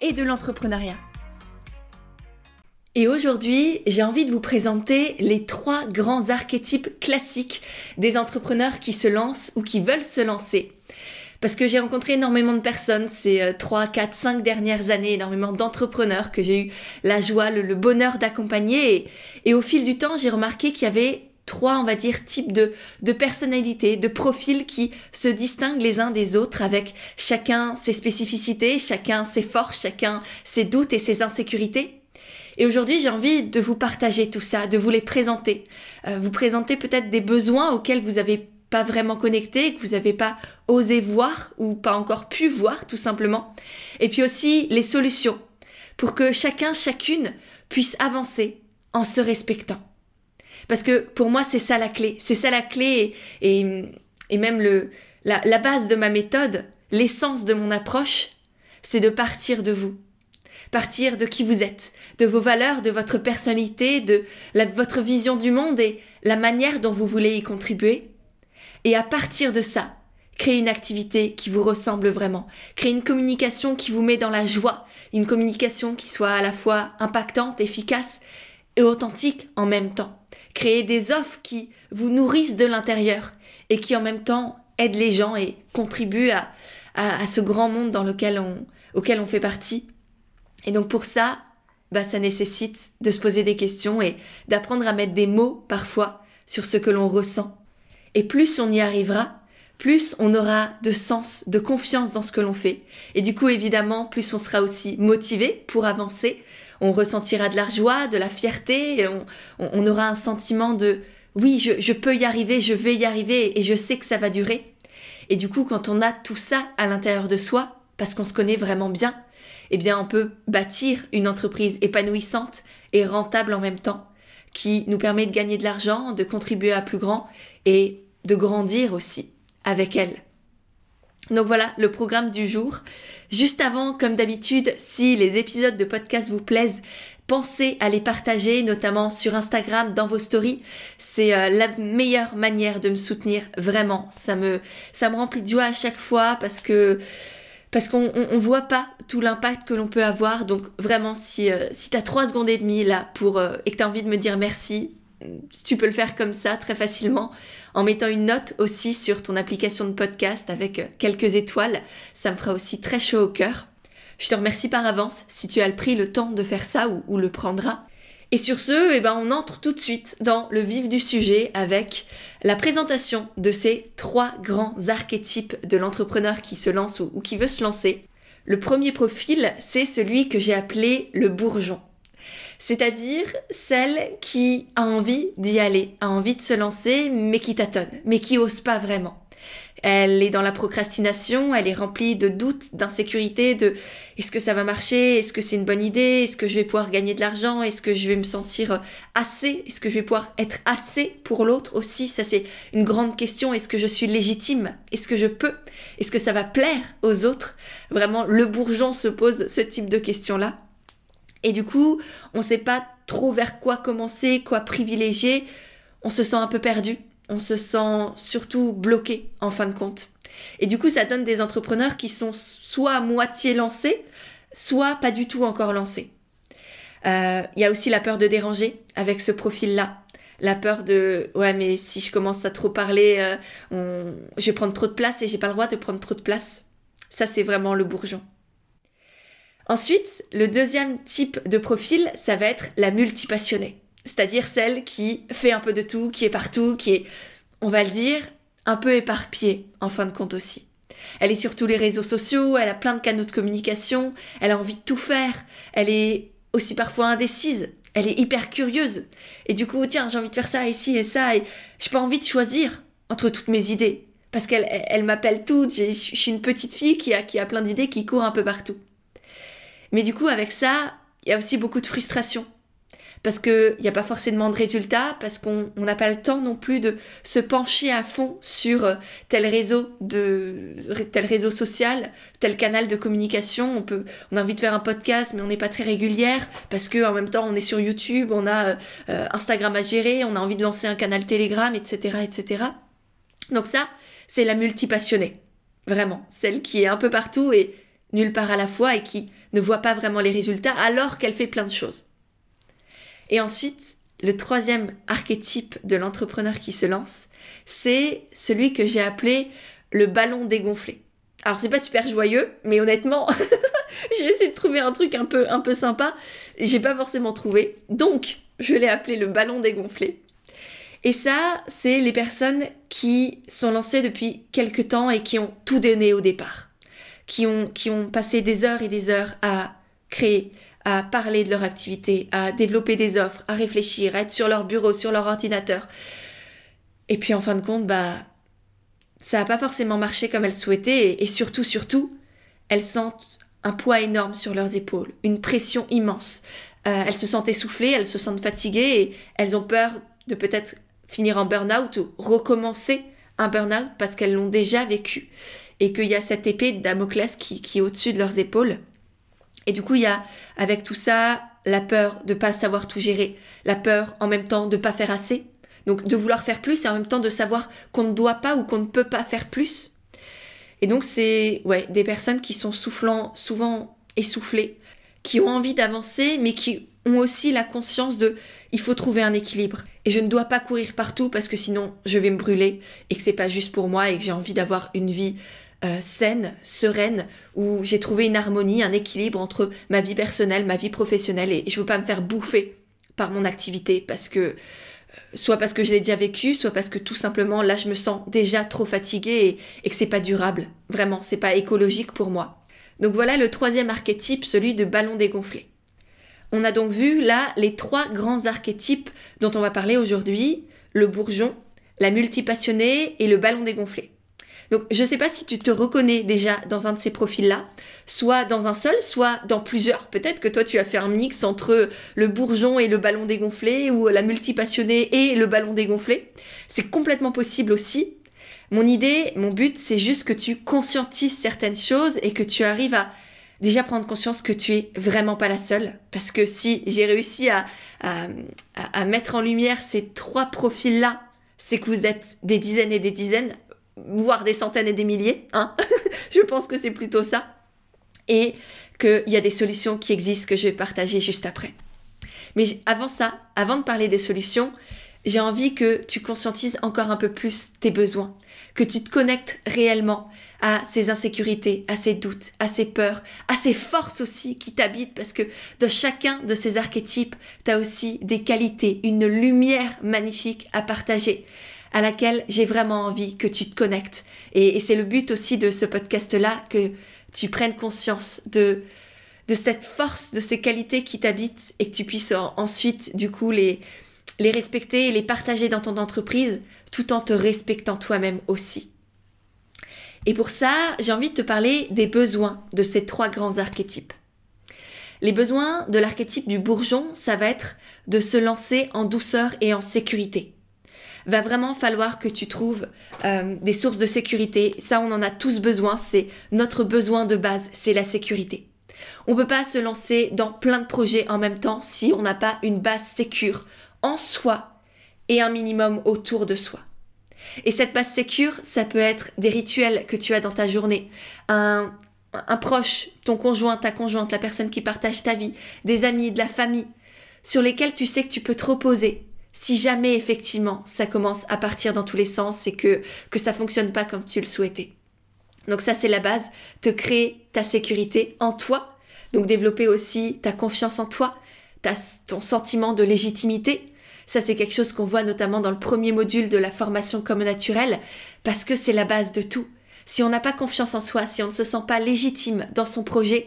et de l'entrepreneuriat. Et aujourd'hui, j'ai envie de vous présenter les trois grands archétypes classiques des entrepreneurs qui se lancent ou qui veulent se lancer. Parce que j'ai rencontré énormément de personnes ces 3, 4, 5 dernières années, énormément d'entrepreneurs que j'ai eu la joie, le, bonheur d'accompagner. Et, et au fil du temps, j'ai remarqué qu'il y avait trois, on va dire, types de, de personnalités, de profils qui se distinguent les uns des autres avec chacun ses spécificités, chacun ses forces, chacun ses doutes et ses insécurités. Et aujourd'hui, j'ai envie de vous partager tout ça, de vous les présenter. Euh, vous présenter peut-être des besoins auxquels vous n'avez pas vraiment connecté, que vous n'avez pas osé voir ou pas encore pu voir tout simplement. Et puis aussi les solutions pour que chacun, chacune puisse avancer en se respectant. Parce que pour moi, c'est ça la clé. C'est ça la clé et, et, même le, la, base de ma méthode, l'essence de mon approche, c'est de partir de vous. Partir de qui vous êtes, de vos valeurs, de votre personnalité, de votre vision du monde et la manière dont vous voulez y contribuer. Et à partir de ça, créer une activité qui vous ressemble vraiment, créer une communication qui vous met dans la joie, une communication qui soit à la fois impactante, efficace et authentique en même temps créer des offres qui vous nourrissent de l'intérieur et qui en même temps aident les gens et contribuent à, à, ce grand monde dans lequel on, auquel on fait partie. Et donc pour ça, bah, ça nécessite de se poser des questions et d'apprendre à mettre des mots parfois sur ce que l'on ressent. Et plus on y arrivera, plus on aura de sens, de confiance dans ce que l'on fait. Et du coup, évidemment, plus on sera aussi motivé pour avancer, on ressentira de la joie, de la fierté, on, aura un sentiment de oui, je, peux y arriver, je vais y arriver et je sais que ça va durer. Et du coup, quand on a tout ça à l'intérieur de soi, parce qu'on se connaît vraiment bien, eh bien, on peut bâtir une entreprise épanouissante et rentable en même temps, qui nous permet de gagner de l'argent, de contribuer à plus grand et de grandir aussi avec elle. Donc voilà le programme du jour. Juste avant, comme d'habitude, si les épisodes de podcast vous plaisent, pensez à les partager, notamment sur Instagram, dans vos stories. C'est euh, la meilleure manière de me soutenir, vraiment. Ça me, ça me remplit de joie à chaque fois parce que parce qu'on on, voit pas tout l'impact que l'on peut avoir. Donc vraiment, si, euh, si tu as 3 secondes et demie là pour euh, et que tu as envie de me dire merci, tu peux le faire comme ça très facilement en mettant une note aussi sur ton application de podcast avec quelques étoiles. Ça me fera aussi très chaud au cœur. Je te remercie par avance si tu as pris le temps de faire ça ou, le prendras. Et sur ce, eh ben, on entre tout de suite dans le vif du sujet avec la présentation de ces trois grands archétypes de l'entrepreneur qui se lance ou qui veut se lancer. Le premier profil, c'est celui que j'ai appelé le bourgeon c'est-à-dire celle qui a envie d'y aller, a envie de se lancer, mais qui tâtonne, mais qui ose pas vraiment. Elle est dans la procrastination, elle est remplie de doutes, d'insécurité, de est-ce que ça va marcher, est-ce que c'est une bonne idée, est-ce que je vais pouvoir gagner de l'argent, est-ce que je vais me sentir assez, est-ce que je vais pouvoir être assez pour l'autre aussi, ça c'est une grande question, est-ce que je suis légitime, est-ce que je peux, est-ce que ça va plaire aux autres? Vraiment, le bourgeon se pose ce type de questions-là. Et du coup, on ne sait pas trop vers quoi commencer, quoi privilégier. On se sent un peu perdu. On se sent surtout bloqué en fin de compte. Et du coup, ça donne des entrepreneurs qui sont soit à moitié lancés, soit pas du tout encore lancés. Euh, il y a aussi la peur de déranger avec ce profil-là. La peur de ouais mais si je commence à trop parler, euh, je vais prendre trop de place et j'ai pas le droit de prendre trop de place. Ça c'est vraiment le bourgeon. Ensuite, le deuxième type de profil, ça va être la multipassionnée. C'est-à-dire celle qui fait un peu de tout, qui est partout, qui est, on va le dire, un peu éparpillée en fin de compte aussi. Elle est sur tous les réseaux sociaux, elle a plein de canaux de communication, elle a envie de tout faire, elle est aussi parfois indécise, elle est hyper curieuse. Et du coup, tiens, j'ai envie de faire ça ici et ça, et j'ai pas envie de choisir entre toutes mes idées. Parce qu'elle elle, m'appelle toutes, je suis une petite fille qui a, qui a plein d'idées, qui court un peu partout. Mais du coup, avec ça, il y a aussi beaucoup de frustration parce qu'il n'y a pas forcément de résultats, parce qu'on n'a pas le temps non plus de se pencher à fond sur euh, tel réseau tel réseau social, tel canal de communication. On peut, on a envie de faire un podcast, mais on n'est pas très régulière parce que en même temps on est sur YouTube, on a euh, Instagram à gérer, on a envie de lancer un canal Telegram, etc., etc. Donc ça, c'est la multipassionnée, vraiment, celle qui est un peu partout et nulle part à la fois et qui ne voit pas vraiment les résultats alors qu'elle fait plein de choses. Et ensuite, le troisième archétype de l'entrepreneur qui se lance, c'est celui que j'ai appelé le ballon dégonflé. Alors c'est pas super joyeux, mais honnêtement, j'ai essayé de trouver un truc un peu un peu sympa, j'ai pas forcément trouvé. Donc, je l'ai appelé le ballon dégonflé. Et ça, c'est les personnes qui sont lancées depuis quelques temps et qui ont tout donné au départ, qui ont qui ont passé des heures et des heures à créer, à parler de leur activité, à développer des offres, à réfléchir, à être sur leur bureau, sur leur ordinateur. Et puis en fin de compte, bah, ça n'a pas forcément marché comme elles souhaitaient et, surtout, surtout, elles sentent un poids énorme sur leurs épaules, une pression immense. Euh, elles se sentent essoufflées, elles se sentent fatiguées et elles ont peur de peut-être finir en burn-out ou recommencer un burn-out parce qu'elles l'ont déjà vécu et qu'il y a cette épée de Damoclès qui, qui est au-dessus de leurs épaules. Et du coup, il y a avec tout ça la peur de pas savoir tout gérer, la peur en même temps de pas faire assez, donc de vouloir faire plus et en même temps de savoir qu'on ne doit pas ou qu'on ne peut pas faire plus. Et donc c'est ouais, des personnes qui sont soufflant, souvent essoufflées, qui ont envie d'avancer mais qui ont aussi la conscience de il faut trouver un équilibre et je ne dois pas courir partout parce que sinon je vais me brûler et que c'est pas juste pour moi et que j'ai envie d'avoir une vie euh, saine, sereine, où j'ai trouvé une harmonie, un équilibre entre ma vie personnelle, ma vie professionnelle, et je veux pas me faire bouffer par mon activité parce que euh, soit parce que je l'ai déjà vécu, soit parce que tout simplement là je me sens déjà trop fatiguée et, que c'est pas durable. Vraiment, c'est pas écologique pour moi. Donc voilà le troisième archétype, celui de ballon dégonflé. On a donc vu là les trois grands archétypes dont on va parler aujourd'hui, le bourgeon, la multipassionnée et le ballon dégonflé. Donc je ne sais pas si tu te reconnais déjà dans un de ces profils-là, soit dans un seul, soit dans plusieurs. Peut-être que toi tu as fait un mix entre le bourgeon et le ballon dégonflé, ou la multipassionnée et le ballon dégonflé. C'est complètement possible aussi. Mon idée, mon but, c'est juste que tu conscientises certaines choses et que tu arrives à déjà prendre conscience que tu es vraiment pas la seule. Parce que si j'ai réussi à, mettre en lumière ces trois profils-là, c'est que vous êtes des dizaines et des dizaines voire des centaines et des milliers. Hein je pense que c'est plutôt ça. Et qu'il y a des solutions qui existent que je vais partager juste après. Mais avant ça, avant de parler des solutions, j'ai envie que tu conscientises encore un peu plus tes besoins, que tu te connectes réellement à ces insécurités, à ces doutes, à ces peurs, à ces forces aussi qui t'habitent, parce que dans chacun de ces archétypes, tu as aussi des qualités, une lumière magnifique à partager à laquelle j'ai vraiment envie que tu te connectes. Et, c'est le but aussi de ce podcast-là, que tu prennes conscience de, de cette force, de ces qualités qui t'habitent et que tu puisses ensuite, du coup, les, les respecter et les partager dans ton entreprise tout en te respectant toi-même aussi. Et pour ça, j'ai envie de te parler des besoins de ces trois grands archétypes. Les besoins de l'archétype du bourgeon, ça va être de se lancer en douceur et en sécurité va vraiment falloir que tu trouves euh, des sources de sécurité. Ça, on en a tous besoin. C'est notre besoin de base, c'est la sécurité. On peut pas se lancer dans plein de projets en même temps si on n'a pas une base sécure en soi et un minimum autour de soi. Et cette base sécure, ça peut être des rituels que tu as dans ta journée, un, un proche, ton conjoint, ta conjointe, la personne qui partage ta vie, des amis, de la famille, sur lesquels tu sais que tu peux te reposer, si jamais effectivement ça commence à partir dans tous les sens et que, que ça fonctionne pas comme tu le souhaitais. Donc ça c'est la base, te créer ta sécurité en toi, donc développer aussi ta confiance en toi, ta, ton sentiment de légitimité. Ça c'est quelque chose qu'on voit notamment dans le premier module de la formation comme naturelle, parce que c'est la base de tout. Si on n'a pas confiance en soi, si on ne se sent pas légitime dans son projet,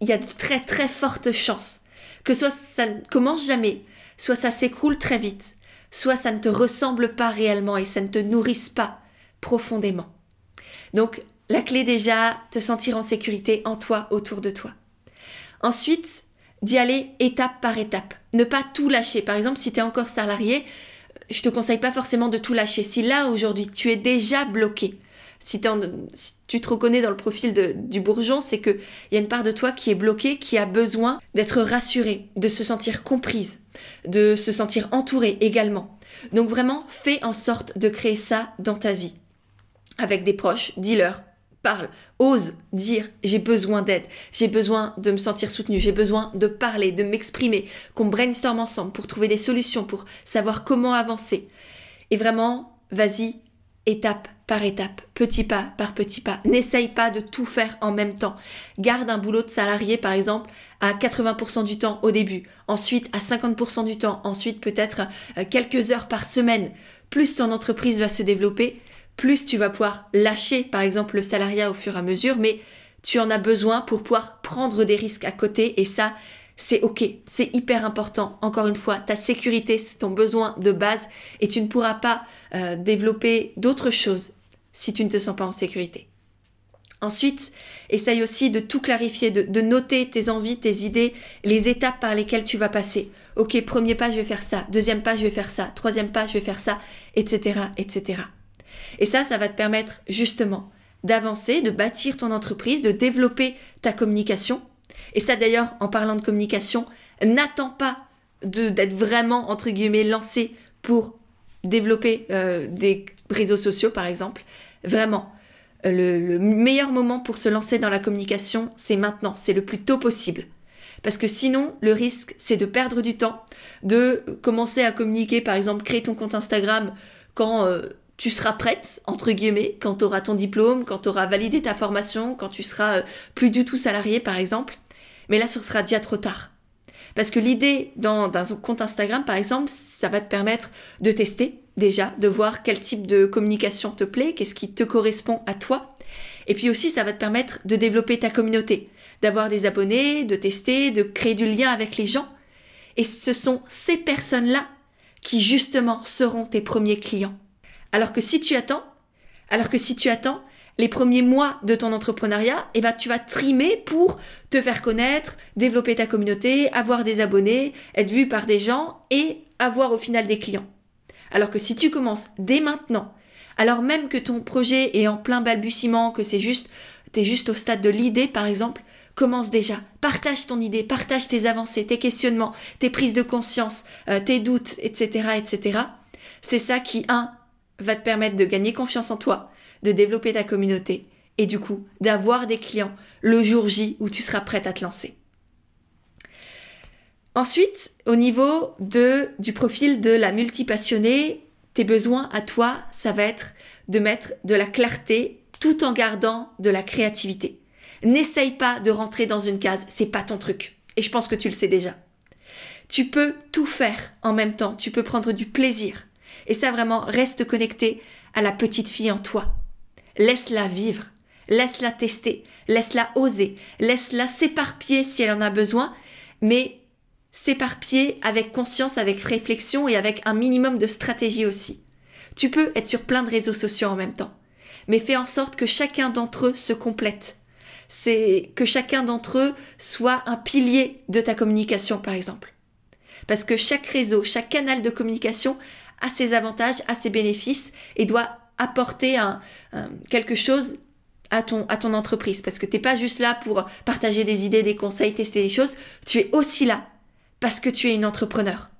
il y a de très très fortes chances que soit ça ne commence jamais, soit ça s'écroule très vite, soit ça ne te ressemble pas réellement et ça ne te nourrisse pas profondément. Donc, la clé déjà, te sentir en sécurité en toi, autour de toi. Ensuite, d'y aller étape par étape. Ne pas tout lâcher. Par exemple, si tu es encore salarié, je te conseille pas forcément de tout lâcher. Si là, aujourd'hui, tu es déjà bloqué, si, tu te reconnais dans le profil du bourgeon, c'est qu'il y a une part de toi qui est bloquée, qui a besoin d'être rassurée, de se sentir comprise, de se sentir entourée également. Donc vraiment, fais en sorte de créer ça dans ta vie. Avec des proches, dis-leur, parle, ose dire j'ai besoin d'aide, j'ai besoin de me sentir soutenue, j'ai besoin de parler, de m'exprimer, qu'on brainstorm ensemble pour trouver des solutions, pour savoir comment avancer. Et vraiment, vas-y, étape par étape, petit pas par petit pas. N'essaye pas de tout faire en même temps. Garde un boulot de salarié, par exemple, à 80% du temps au début, ensuite à 50% du temps, ensuite peut-être euh, quelques heures par semaine. Plus ton entreprise va se développer, plus tu vas pouvoir lâcher, par exemple, le salariat au fur et à mesure, mais tu en as besoin pour pouvoir prendre des risques à côté et ça, c'est ok, c'est hyper important. Encore une fois, ta sécurité, c'est ton besoin de base et tu ne pourras pas euh, développer d'autres choses si tu ne te sens pas en sécurité. Ensuite, essaye aussi de tout clarifier, de, noter tes envies, tes idées, les étapes par lesquelles tu vas passer. Ok, premier pas, je vais faire ça. Deuxième pas, je vais faire ça. Troisième pas, je vais faire ça, etc., etc. Et ça, ça va te permettre justement d'avancer, de bâtir ton entreprise, de développer ta communication et ça d'ailleurs, en parlant de communication, n'attends pas d'être vraiment, entre guillemets, lancé pour développer euh, des réseaux sociaux, par exemple. Vraiment, le, le, meilleur moment pour se lancer dans la communication, c'est maintenant, c'est le plus tôt possible. Parce que sinon, le risque, c'est de perdre du temps, de commencer à communiquer, par exemple, créer ton compte Instagram quand euh, tu seras prête, entre guillemets, quand tu auras ton diplôme, quand tu auras validé ta formation, quand tu seras euh, plus du tout salarié, par exemple. Mais là, ce sera déjà trop tard. Parce que l'idée dans, un compte Instagram, par exemple, ça va te permettre de tester déjà, de voir quel type de communication te plaît, qu'est-ce qui te correspond à toi. Et puis aussi, ça va te permettre de développer ta communauté, d'avoir des abonnés, de tester, de créer du lien avec les gens. Et ce sont ces personnes-là qui justement seront tes premiers clients. Alors que si tu attends, alors que si tu attends, les premiers mois de ton entrepreneuriat, eh ben, tu vas trimer pour te faire connaître, développer ta communauté, avoir des abonnés, être vu par des gens et avoir au final des clients. Alors que si tu commences dès maintenant, alors même que ton projet est en plein balbutiement, que c'est juste, es juste au stade de l'idée par exemple, commence déjà. Partage ton idée, partage tes avancées, tes questionnements, tes prises de conscience, euh, tes doutes, etc., etc. C'est ça qui, un, va te permettre de gagner confiance en toi, de développer ta communauté et du coup d'avoir des clients le jour J où tu seras prête à te lancer. Ensuite, au niveau de, du profil de la multipassionnée, tes besoins à toi, ça va être de mettre de la clarté tout en gardant de la créativité. N'essaye pas de rentrer dans une case, c'est pas ton truc. Et je pense que tu le sais déjà. Tu peux tout faire en même temps, tu peux prendre du plaisir. Et ça vraiment, reste connecté à la petite fille en toi. Laisse-la vivre, laisse-la tester, laisse-la oser, laisse-la s'éparpiller si elle en a besoin, mais s'éparpiller avec conscience, avec réflexion et avec un minimum de stratégie aussi. Tu peux être sur plein de réseaux sociaux en même temps, mais fais en sorte que chacun d'entre eux se complète. C'est que chacun d'entre eux soit un pilier de ta communication, par exemple. Parce que chaque réseau, chaque canal de communication a ses avantages, a ses bénéfices et doit apporter quelque chose à ton, à ton entreprise. Parce que tu n'es pas juste là pour partager des idées, des conseils, tester des choses. Tu es aussi là parce que tu es une entrepreneur.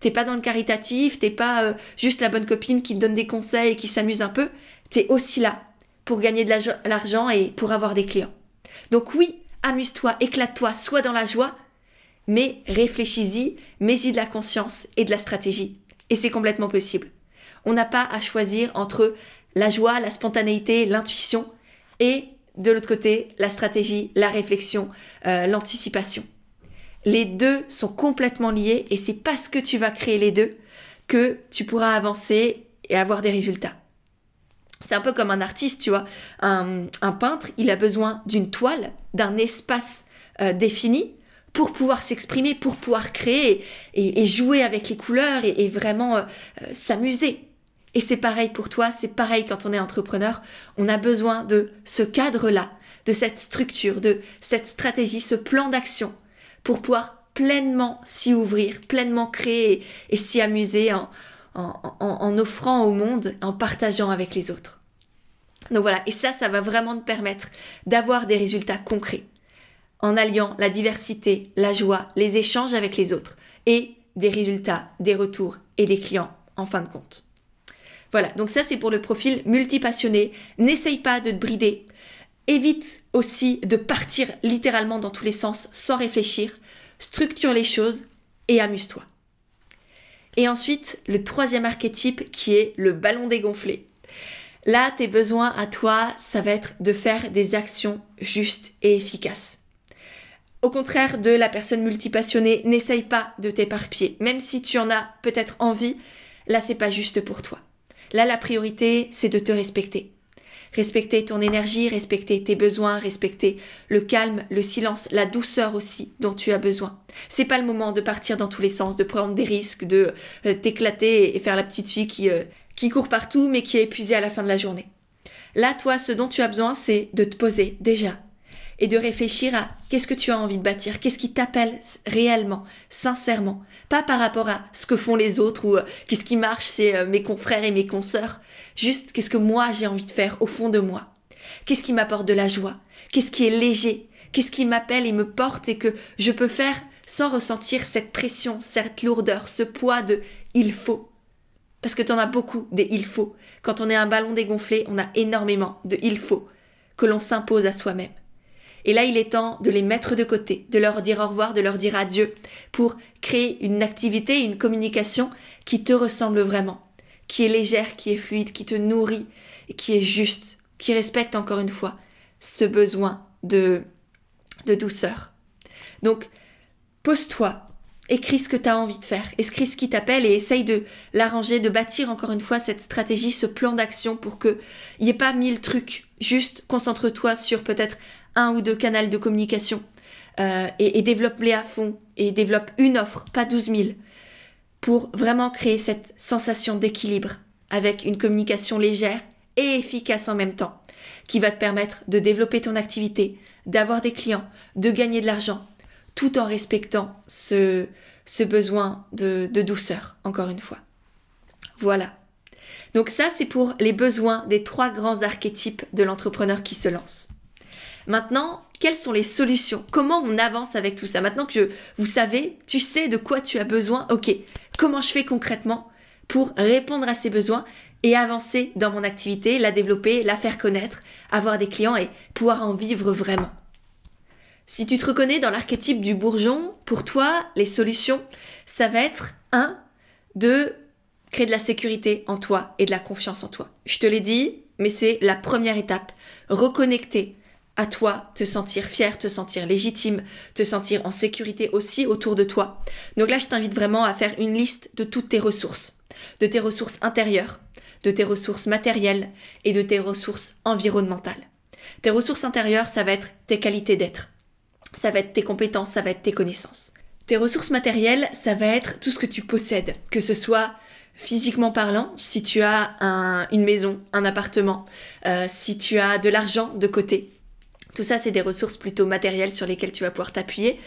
T'es pas dans le caritatif, t'es pas euh, juste la bonne copine qui te donne des conseils et qui s'amuse un peu. Tu es aussi là pour gagner de l'argent et pour avoir des clients. Donc oui, amuse-toi, éclate-toi, sois dans la joie, mais réfléchis-y, mets-y de la conscience et de la stratégie. Et c'est complètement possible. On n'a pas à choisir entre la joie, la spontanéité, l'intuition et de l'autre côté, la stratégie, la réflexion, euh, l'anticipation. Les deux sont complètement liés et c'est parce que tu vas créer les deux que tu pourras avancer et avoir des résultats. C'est un peu comme un artiste, tu vois. Un, peintre, il a besoin d'une toile, d'un espace euh, défini pour pouvoir s'exprimer, pour pouvoir créer et, jouer avec les couleurs et, vraiment euh, s'amuser. Et c'est pareil pour toi, c'est pareil quand on est entrepreneur. On a besoin de ce cadre-là, de cette structure, de cette stratégie, ce plan d'action pour pouvoir pleinement s'y ouvrir, pleinement créer et s'y amuser en, offrant au monde, en partageant avec les autres. Donc voilà, et ça, ça va vraiment te permettre d'avoir des résultats concrets en alliant la diversité, la joie, les échanges avec les autres et des résultats, des retours et des clients en fin de compte. Voilà, donc ça c'est pour le profil multipassionné. N'essaye pas de te brider. Évite aussi de partir littéralement dans tous les sens sans réfléchir. Structure les choses et amuse-toi. Et ensuite, le troisième archétype qui est le ballon dégonflé. Là, tes besoins à toi, ça va être de faire des actions justes et efficaces. Au contraire de la personne multipassionnée, n'essaye pas de t'éparpiller. Même si tu en as peut-être envie, là, c'est pas juste pour toi. Là, la priorité, c'est de te respecter. Respecter ton énergie, respecter tes besoins, respecter le calme, le silence, la douceur aussi dont tu as besoin. C'est pas le moment de partir dans tous les sens, de prendre des risques, de euh, t'éclater et faire la petite fille qui, euh, qui court partout mais qui est épuisée à la fin de la journée. Là, toi, ce dont tu as besoin, c'est de te poser déjà, et de réfléchir à qu'est-ce que tu as envie de bâtir, qu'est-ce qui t'appelle réellement, sincèrement, pas par rapport à ce que font les autres ou euh, qu'est-ce qui marche c'est euh, mes confrères et mes consoeurs, juste qu'est-ce que moi j'ai envie de faire au fond de moi, qu'est-ce qui m'apporte de la joie, qu'est-ce qui est léger, qu'est-ce qui m'appelle et me porte et que je peux faire sans ressentir cette pression, cette lourdeur, ce poids de il faut. Parce que tu en as beaucoup des il faut. Quand on est un ballon dégonflé, on a énormément de il faut que l'on s'impose à soi-même. Et là, il est temps de les mettre de côté, de leur dire au revoir, de leur dire adieu, pour créer une activité, une communication qui te ressemble vraiment, qui est légère, qui est fluide, qui te nourrit, qui est juste, qui respecte encore une fois ce besoin de, de douceur. Donc, pose-toi, écris ce que tu as envie de faire, écris ce qui t'appelle et essaye de l'arranger, de bâtir encore une fois cette stratégie, ce plan d'action pour qu'il n'y ait pas mille trucs. Juste concentre-toi sur peut-être un ou deux canaux de communication euh, et, développe-les à fond et développe une offre, pas 12 000, pour vraiment créer cette sensation d'équilibre avec une communication légère et efficace en même temps, qui va te permettre de développer ton activité, d'avoir des clients, de gagner de l'argent, tout en respectant ce, besoin de douceur, encore une fois. Voilà. Donc ça, c'est pour les besoins des trois grands archétypes de l'entrepreneur qui se lance. Maintenant, quelles sont les solutions? Comment on avance avec tout ça? Maintenant que vous savez, tu sais de quoi tu as besoin, ok, comment je fais concrètement pour répondre à ces besoins et avancer dans mon activité, la développer, la faire connaître, avoir des clients et pouvoir en vivre vraiment? Si tu te reconnais dans l'archétype du bourgeon, pour toi, les solutions, ça va être un, de créer de la sécurité en toi et de la confiance en toi. Je te l'ai dit, mais c'est la première étape. Reconnecter à toi, te sentir fier, te sentir légitime, te sentir en sécurité aussi autour de toi. Donc là, je t'invite vraiment à faire une liste de toutes tes ressources, de tes ressources intérieures, de tes ressources matérielles et de tes ressources environnementales. Tes ressources intérieures, ça va être tes qualités d'être, ça va être tes compétences, ça va être tes connaissances. Tes ressources matérielles, ça va être tout ce que tu possèdes, que ce soit physiquement parlant, si tu as une maison, un appartement, euh, si tu as de l'argent de côté, tout ça, c'est des ressources plutôt matérielles sur lesquelles tu vas pouvoir t'appuyer.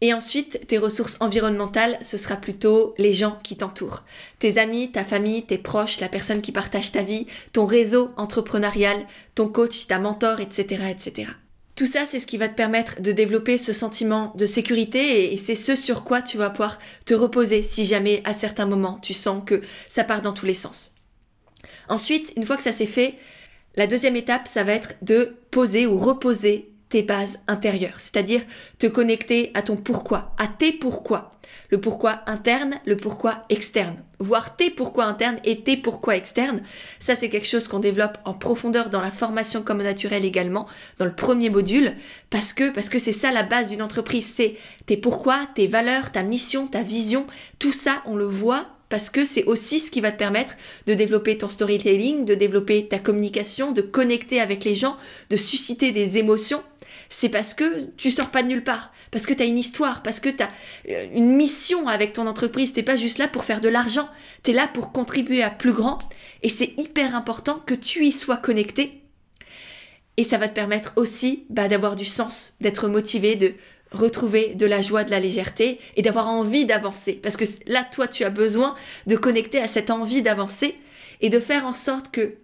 Et ensuite, tes ressources environnementales, ce sera plutôt les gens qui t'entourent. Tes amis, ta famille, tes proches, la personne qui partage ta vie, ton réseau entrepreneurial, ton coach, ta mentor, etc., etc. Tout ça, c'est ce qui va te permettre de développer ce sentiment de sécurité et c'est ce sur quoi tu vas pouvoir te reposer si jamais à certains moments tu sens que ça part dans tous les sens. Ensuite, une fois que ça s'est fait, la deuxième étape, ça va être de poser ou reposer tes bases intérieures, c'est-à-dire te connecter à ton pourquoi, à tes pourquoi. Le pourquoi interne, le pourquoi externe. Voir tes pourquoi internes et tes pourquoi externes, ça c'est quelque chose qu'on développe en profondeur dans la formation comme naturelle également, dans le premier module, parce que parce que c'est ça la base d'une entreprise, c'est tes pourquoi, tes valeurs, ta mission, ta vision, tout ça on le voit parce que c'est aussi ce qui va te permettre de développer ton storytelling, de développer ta communication, de connecter avec les gens, de susciter des émotions. C'est parce que tu sors pas de nulle part, parce que tu as une histoire, parce que tu as euh, une mission avec ton entreprise, t'es pas juste là pour faire de l'argent, tu es là pour contribuer à plus grand et c'est hyper important que tu y sois connecté. Et ça va te permettre aussi bah, d'avoir du sens, d'être motivé, de retrouver de la joie, de la légèreté et d'avoir envie d'avancer. Parce que là, toi, tu as besoin de connecter à cette envie d'avancer et de faire en sorte que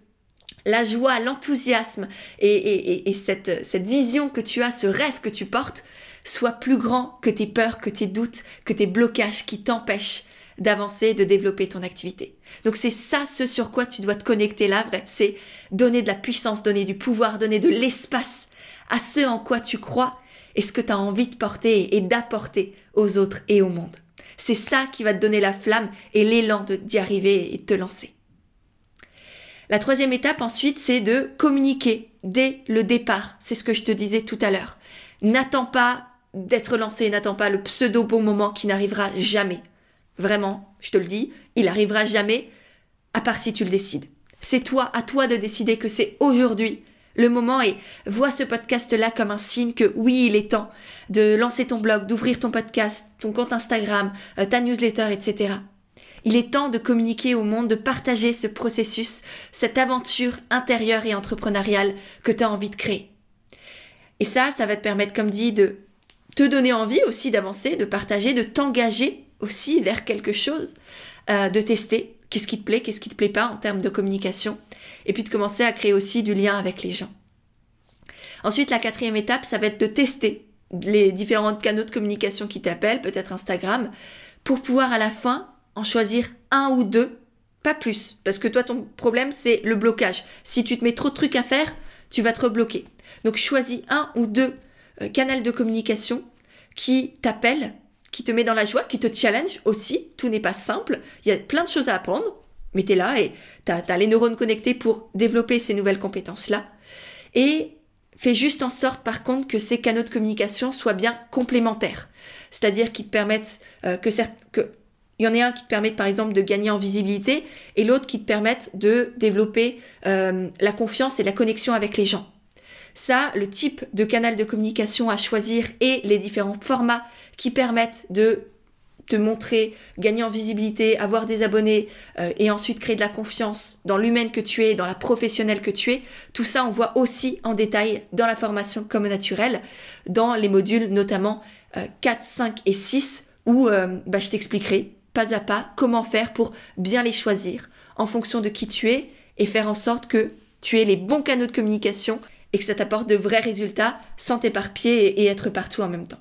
la joie, l'enthousiasme et, cette, cette vision que tu as, ce rêve que tu portes, soit plus grand que tes peurs, que tes doutes, que tes blocages qui t'empêchent d'avancer, de développer ton activité. Donc c'est ça ce sur quoi tu dois te connecter là, vrai, c'est donner de la puissance, donner du pouvoir, donner de l'espace à ce en quoi tu crois et ce que tu as envie de porter et d'apporter aux autres et au monde. C'est ça qui va te donner la flamme et l'élan d'y arriver et de te lancer. La troisième étape ensuite, c'est de communiquer dès le départ. C'est ce que je te disais tout à l'heure. N'attends pas d'être lancé, n'attends pas le pseudo bon moment qui n'arrivera jamais. Vraiment, je te le dis, il arrivera jamais, à part si tu le décides. C'est toi, à toi de décider que c'est aujourd'hui le moment et vois ce podcast-là comme un signe que oui, il est temps de lancer ton blog, d'ouvrir ton podcast, ton compte Instagram, euh, ta newsletter, etc. Il est temps de communiquer au monde, de partager ce processus, cette aventure intérieure et entrepreneuriale que tu as envie de créer. Et ça, ça va te permettre, comme dit, de te donner envie aussi d'avancer, de partager, de t'engager aussi vers quelque chose, euh, de tester qu'est-ce qui te plaît, qu'est-ce qui te plaît pas en termes de communication, et puis de commencer à créer aussi du lien avec les gens. Ensuite, la quatrième étape, ça va être de tester les différents canaux de communication qui t'appellent, peut-être Instagram, pour pouvoir à la fin en choisir un ou deux, pas plus, parce que toi, ton problème, c'est le blocage. Si tu te mets trop de trucs à faire, tu vas te rebloquer. Donc choisis un ou deux euh, canaux de communication qui t'appellent qui te met dans la joie, qui te challenge aussi. Tout n'est pas simple. Il y a plein de choses à apprendre, mais tu es là et tu as, les neurones connectés pour développer ces nouvelles compétences-là. Et fais juste en sorte, par contre, que ces canaux de communication soient bien complémentaires. C'est-à-dire qu'ils te permettent euh, que que il y en a un qui te permet, par exemple, de gagner en visibilité et l'autre qui te permettent de développer euh, la confiance et la connexion avec les gens. Ça, le type de canal de communication à choisir et les différents formats qui permettent de te montrer, gagner en visibilité, avoir des abonnés euh, et ensuite créer de la confiance dans l'humaine que tu es, dans la professionnelle que tu es. Tout ça, on voit aussi en détail dans la formation comme naturel, dans les modules notamment 4, euh, 5 et 6 où euh, bah, je t'expliquerai pas à pas comment faire pour bien les choisir en fonction de qui tu es et faire en sorte que tu aies les bons canaux de communication et que ça t'apporte de vrais résultats sans t'éparpiller et être partout en même temps.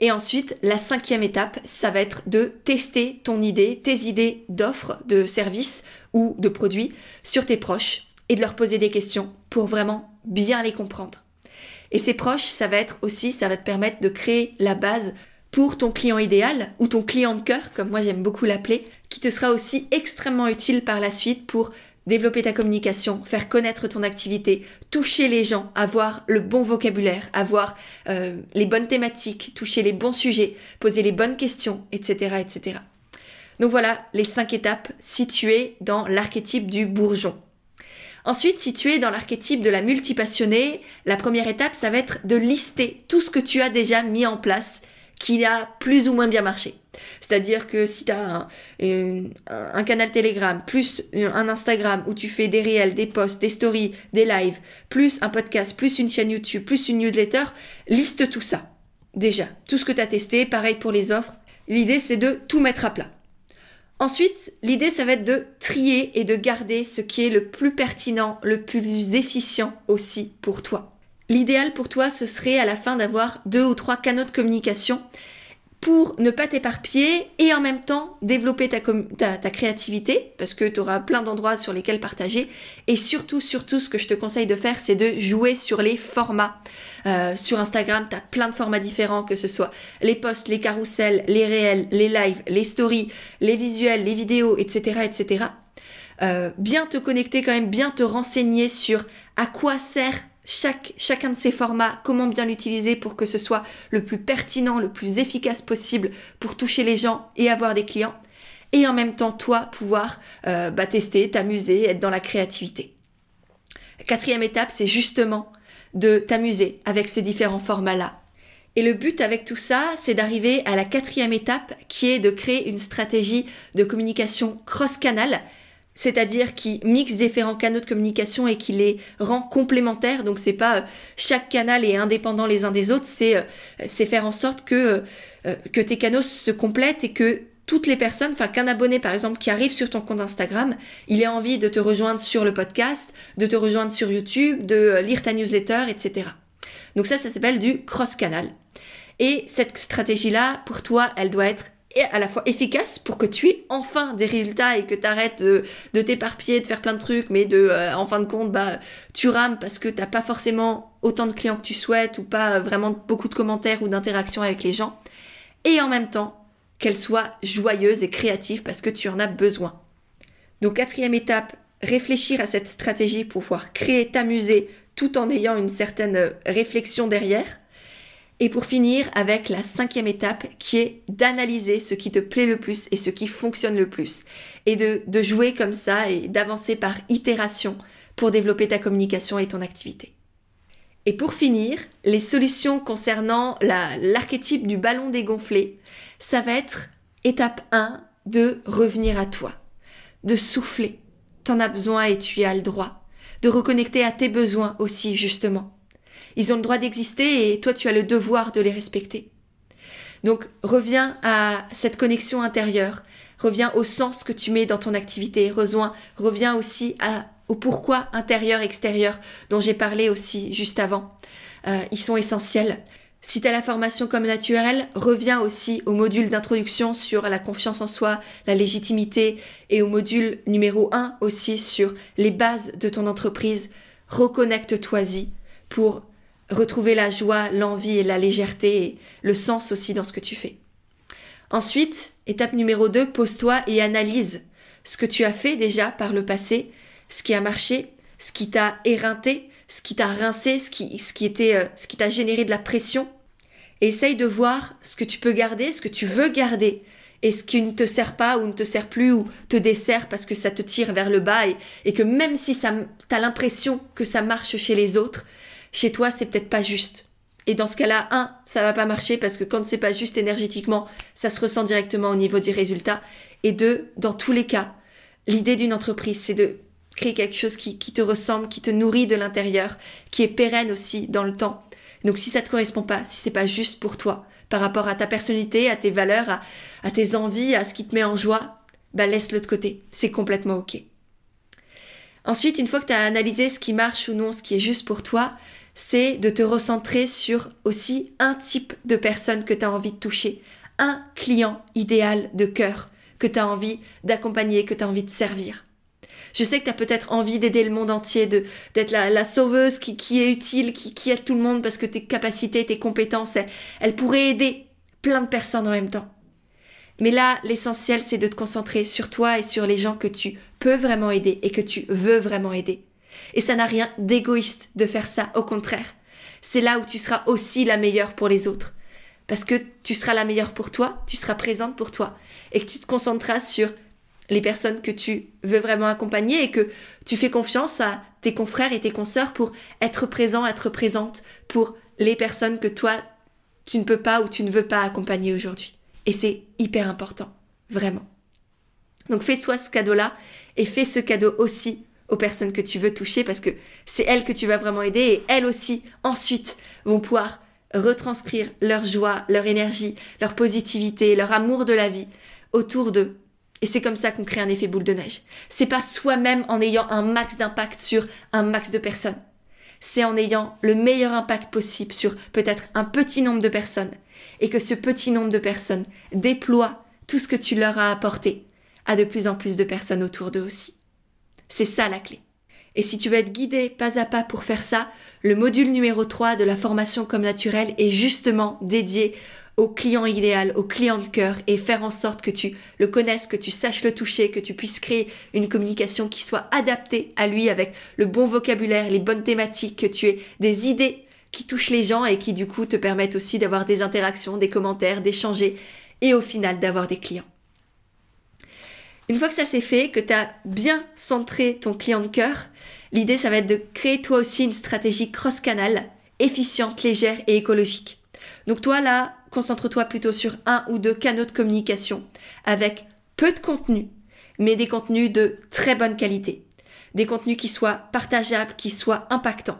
Et ensuite, la cinquième étape, ça va être de tester ton idée, tes idées d'offres, de services ou de produits sur tes proches et de leur poser des questions pour vraiment bien les comprendre. Et ces proches, ça va être aussi, ça va te permettre de créer la base pour ton client idéal ou ton client de cœur, comme moi j'aime beaucoup l'appeler, qui te sera aussi extrêmement utile par la suite pour développer ta communication, faire connaître ton activité, toucher les gens, avoir le bon vocabulaire, avoir euh, les bonnes thématiques, toucher les bons sujets, poser les bonnes questions, etc., etc. Donc voilà les cinq étapes situées dans l'archétype du bourgeon. Ensuite, si tu es dans l'archétype de la multipassionnée, la première étape, ça va être de lister tout ce que tu as déjà mis en place qui a plus ou moins bien marché. C'est-à-dire que si tu as un, canal Telegram, plus un Instagram où tu fais des réels, des posts, des stories, des lives, plus un podcast, plus une chaîne YouTube, plus une newsletter, liste tout ça. Déjà, tout ce que tu as testé, pareil pour les offres. L'idée, c'est de tout mettre à plat. Ensuite, l'idée, ça va être de trier et de garder ce qui est le plus pertinent, le plus efficient aussi pour toi. L'idéal pour toi, ce serait à la fin d'avoir deux ou trois canaux de communication pour ne pas t'éparpiller et en même temps développer ta, créativité parce que tu auras plein d'endroits sur lesquels partager. Et surtout surtout ce que je te conseille de faire c'est de jouer sur les formats. Euh, sur Instagram tu as plein de formats différents que ce soit les posts les carousels les réels les lives les stories les visuels les vidéos etc etc euh, bien te connecter quand même bien te renseigner sur à quoi sert chaque, chacun de ces formats, comment bien l'utiliser pour que ce soit le plus pertinent, le plus efficace possible pour toucher les gens et avoir des clients. Et en même temps, toi, pouvoir euh, bah, tester, t'amuser, être dans la créativité. quatrième étape, c'est justement de t'amuser avec ces différents formats-là. Et le but avec tout ça, c'est d'arriver à la quatrième étape qui est de créer une stratégie de communication cross-canal c'est-à-dire qui mixe différents canaux de communication et qui les rend complémentaires. Donc c'est pas euh, chaque canal est indépendant les uns des autres, c'est euh, faire en sorte que euh, que tes canaux se complètent et que toutes les personnes, enfin qu'un abonné par exemple qui arrive sur ton compte Instagram, il ait envie de te rejoindre sur le podcast, de te rejoindre sur YouTube, de lire ta newsletter, etc. Donc ça, ça s'appelle du cross-canal. Et cette stratégie-là, pour toi, elle doit être et à la fois efficace pour que tu aies enfin des résultats et que tu arrêtes de, t'éparpiller, de faire plein de trucs, mais de, euh, en fin de compte, bah, tu rames parce que t'as pas forcément autant de clients que tu souhaites ou pas vraiment beaucoup de commentaires ou d'interactions avec les gens. Et en même temps, qu'elle soit joyeuse et créative parce que tu en as besoin. Donc quatrième étape, réfléchir à cette stratégie pour pouvoir créer, t'amuser tout en ayant une certaine réflexion derrière. Et pour finir avec la cinquième étape qui est d'analyser ce qui te plaît le plus et ce qui fonctionne le plus. Et de, de jouer comme ça et d'avancer par itération pour développer ta communication et ton activité. Et pour finir, les solutions concernant l'archétype du ballon dégonflé, ça va être étape 1 de revenir à toi, de souffler. T'en as besoin et tu y as le droit. De reconnecter à tes besoins aussi, justement. Ils ont le droit d'exister et toi tu as le devoir de les respecter. Donc reviens à cette connexion intérieure, reviens au sens que tu mets dans ton activité, reviens, reviens aussi au pourquoi intérieur-extérieur dont j'ai parlé aussi juste avant. Euh, ils sont essentiels. Si tu as la formation comme naturelle, reviens aussi au module d'introduction sur la confiance en soi, la légitimité et au module numéro 1 aussi sur les bases de ton entreprise. Reconnecte-toi-y pour retrouver la joie, l'envie et la légèreté et le sens aussi dans ce que tu fais. Ensuite, étape numéro 2, pose-toi et analyse ce que tu as fait déjà par le passé, ce qui a marché, ce qui t'a éreinté, ce qui t'a rincé, ce qui, était, euh, ce qui t'a généré de la pression. essaye de voir ce que tu peux garder, ce que tu veux garder, et ce qui ne te sert pas ou ne te sert plus ou te dessert parce que ça te tire vers le bas et, et que même si ça, t'as l'impression que ça marche chez les autres, chez toi, c'est peut-être pas juste. Et dans ce cas-là, un, ça va pas marcher parce que quand c'est pas juste énergétiquement, ça se ressent directement au niveau du résultat. Et deux, dans tous les cas, l'idée d'une entreprise, c'est de créer quelque chose qui, te ressemble, qui te nourrit de l'intérieur, qui est pérenne aussi dans le temps. Donc si ça te correspond pas, si c'est pas juste pour toi, par rapport à ta personnalité, à tes valeurs, à, tes envies, à ce qui te met en joie, bah laisse-le de côté. C'est complètement ok. Ensuite, une fois que tu as analysé ce qui marche ou non, ce qui est juste pour toi, c'est de te recentrer sur aussi un type de personne que tu as envie de toucher, un client idéal de cœur que tu as envie d'accompagner, que tu as envie de servir. Je sais que tu as peut-être envie d'aider le monde entier, d'être la, sauveuse qui, qui, est utile, qui, qui aide tout le monde parce que tes capacités, tes compétences, elles pourraient aider plein de personnes en même temps. Mais là, l'essentiel, c'est de te concentrer sur toi et sur les gens que tu peux vraiment aider et que tu veux vraiment aider. Et ça n'a rien d'égoïste de faire ça, au contraire. C'est là où tu seras aussi la meilleure pour les autres. Parce que tu seras la meilleure pour toi, tu seras présente pour toi. Et que tu te concentreras sur les personnes que tu veux vraiment accompagner et que tu fais confiance à tes confrères et tes consoeurs pour être présent, être présente pour les personnes que toi, tu ne peux pas ou tu ne veux pas accompagner aujourd'hui. Et c'est hyper important, vraiment. Donc fais-toi ce cadeau-là et fais ce cadeau aussi aux personnes que tu veux toucher parce que c'est elles que tu vas vraiment aider et elles aussi ensuite vont pouvoir retranscrire leur joie, leur énergie, leur positivité, leur amour de la vie autour d'eux. Et c'est comme ça qu'on crée un effet boule de neige. C'est pas soi-même en ayant un max d'impact sur un max de personnes. C'est en ayant le meilleur impact possible sur peut-être un petit nombre de personnes et que ce petit nombre de personnes déploie tout ce que tu leur as apporté à de plus en plus de personnes autour d'eux aussi. C'est ça la clé. Et si tu veux être guidé pas à pas pour faire ça, le module numéro 3 de la formation comme naturelle est justement dédié au client idéal, au client de cœur et faire en sorte que tu le connaisses, que tu saches le toucher, que tu puisses créer une communication qui soit adaptée à lui avec le bon vocabulaire, les bonnes thématiques, que tu aies des idées qui touchent les gens et qui du coup te permettent aussi d'avoir des interactions, des commentaires, d'échanger et au final d'avoir des clients. Une fois que ça s'est fait, que tu as bien centré ton client de cœur, l'idée ça va être de créer toi aussi une stratégie cross-canal, efficiente, légère et écologique. Donc toi là, concentre-toi plutôt sur un ou deux canaux de communication avec peu de contenu, mais des contenus de très bonne qualité. Des contenus qui soient partageables, qui soient impactants.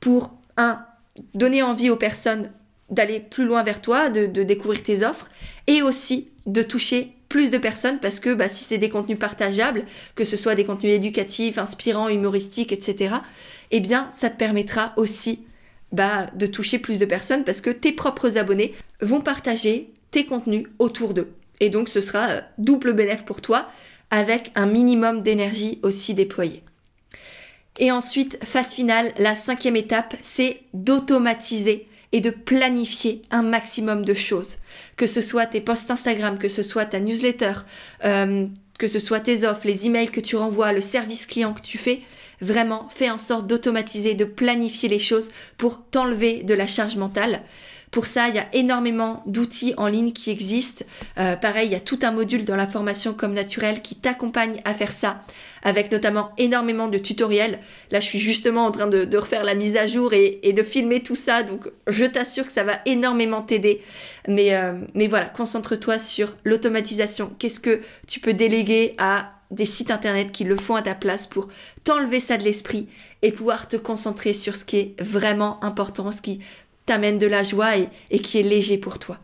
Pour, un, donner envie aux personnes d'aller plus loin vers toi, de, découvrir tes offres, et aussi de toucher plus de personnes parce que bah, si c'est des contenus partageables, que ce soit des contenus éducatifs, inspirants, humoristiques, etc., eh bien, ça te permettra aussi bah, de toucher plus de personnes parce que tes propres abonnés vont partager tes contenus autour d'eux. Et donc, ce sera euh, double bénéfice pour toi avec un minimum d'énergie aussi déployé. Et ensuite, phase finale, la cinquième étape, c'est d'automatiser et de planifier un maximum de choses. Que ce soit tes posts Instagram, que ce soit ta newsletter, euh, que ce soit tes offres, les emails que tu renvoies, le service client que tu fais, vraiment fais en sorte d'automatiser, de planifier les choses pour t'enlever de la charge mentale. Pour ça, il y a énormément d'outils en ligne qui existent. Euh, pareil, il y a tout un module dans la formation comme naturel qui t'accompagne à faire ça, avec notamment énormément de tutoriels. Là, je suis justement en train de, refaire la mise à jour et, de filmer tout ça, donc je t'assure que ça va énormément t'aider. Mais, euh, mais voilà, concentre-toi sur l'automatisation. Qu'est-ce que tu peux déléguer à des sites internet qui le font à ta place pour t'enlever ça de l'esprit et pouvoir te concentrer sur ce qui est vraiment important, ce qui t'amène de la joie et, qui est léger pour toi.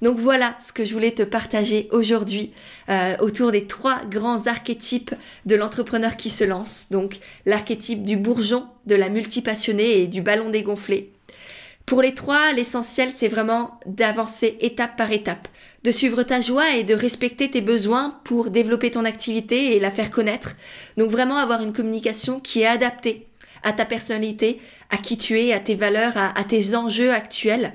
Donc voilà ce que je voulais te partager aujourd'hui euh, autour des trois grands archétypes de l'entrepreneur qui se lance. Donc l'archétype du bourgeon, de la multipassionnée et du ballon dégonflé. Pour les trois, l'essentiel c'est vraiment d'avancer étape par étape, de suivre ta joie et de respecter tes besoins pour développer ton activité et la faire connaître. Donc vraiment avoir une communication qui est adaptée à ta personnalité, à qui tu es, à tes valeurs, à, tes enjeux actuels.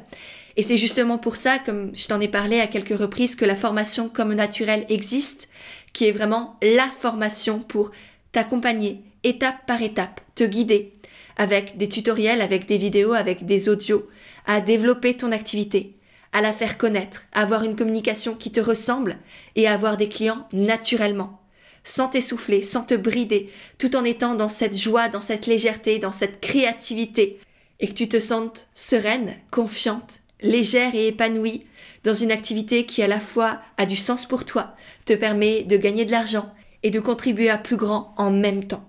Et c'est justement pour ça, comme je t'en ai parlé à quelques reprises, que la formation comme naturel existe, qui est vraiment la formation pour t'accompagner étape par étape, te guider avec des tutoriels, avec des vidéos, avec des audios, à développer ton activité, à la faire connaître, à avoir une communication qui te ressemble et à avoir des clients naturellement sans t'essouffler, sans te brider, tout en étant dans cette joie, dans cette légèreté, dans cette créativité, et que tu te sentes sereine, confiante, légère et épanouie dans une activité qui à la fois a du sens pour toi, te permet de gagner de l'argent et de contribuer à plus grand en même temps.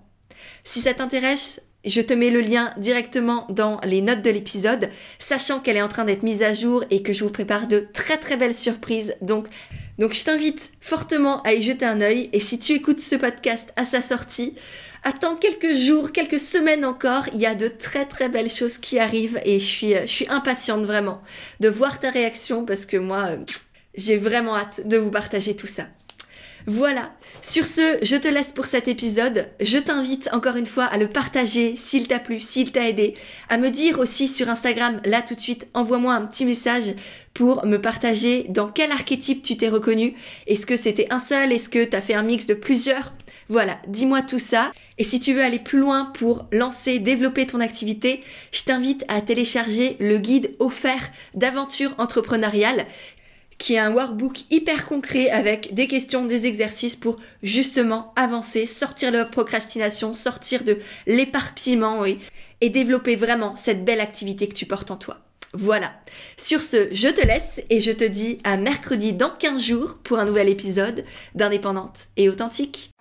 Si ça t'intéresse, je te mets le lien directement dans les notes de l'épisode, sachant qu'elle est en train d'être mise à jour et que je vous prépare de très très belles surprises. Donc donc je t'invite fortement à y jeter un œil et si tu écoutes ce podcast à sa sortie, attends quelques jours, quelques semaines encore, il y a de très très belles choses qui arrivent et je suis, impatiente vraiment de voir ta réaction parce que moi, j'ai vraiment hâte de vous partager tout ça. Voilà. Sur ce, je te laisse pour cet épisode. Je t'invite encore une fois à le partager s'il t'a plu, s'il t'a aidé. À me dire aussi sur Instagram, là tout de suite, envoie-moi un petit message pour me partager dans quel archétype tu t'es reconnu. Est-ce que c'était un seul? Est-ce que t'as fait un mix de plusieurs? Voilà, dis-moi tout ça. Et si tu veux aller plus loin pour lancer, développer ton activité, je t'invite à télécharger le guide offert d'aventure entrepreneuriale qui est un workbook hyper concret avec des questions, des exercices pour justement avancer, sortir de la procrastination, sortir de l'éparpillement et, développer vraiment cette belle activité que tu portes en toi. Voilà. Sur ce, je te laisse et je te dis à mercredi dans 15 jours pour un nouvel épisode d'Indépendante et Authentique.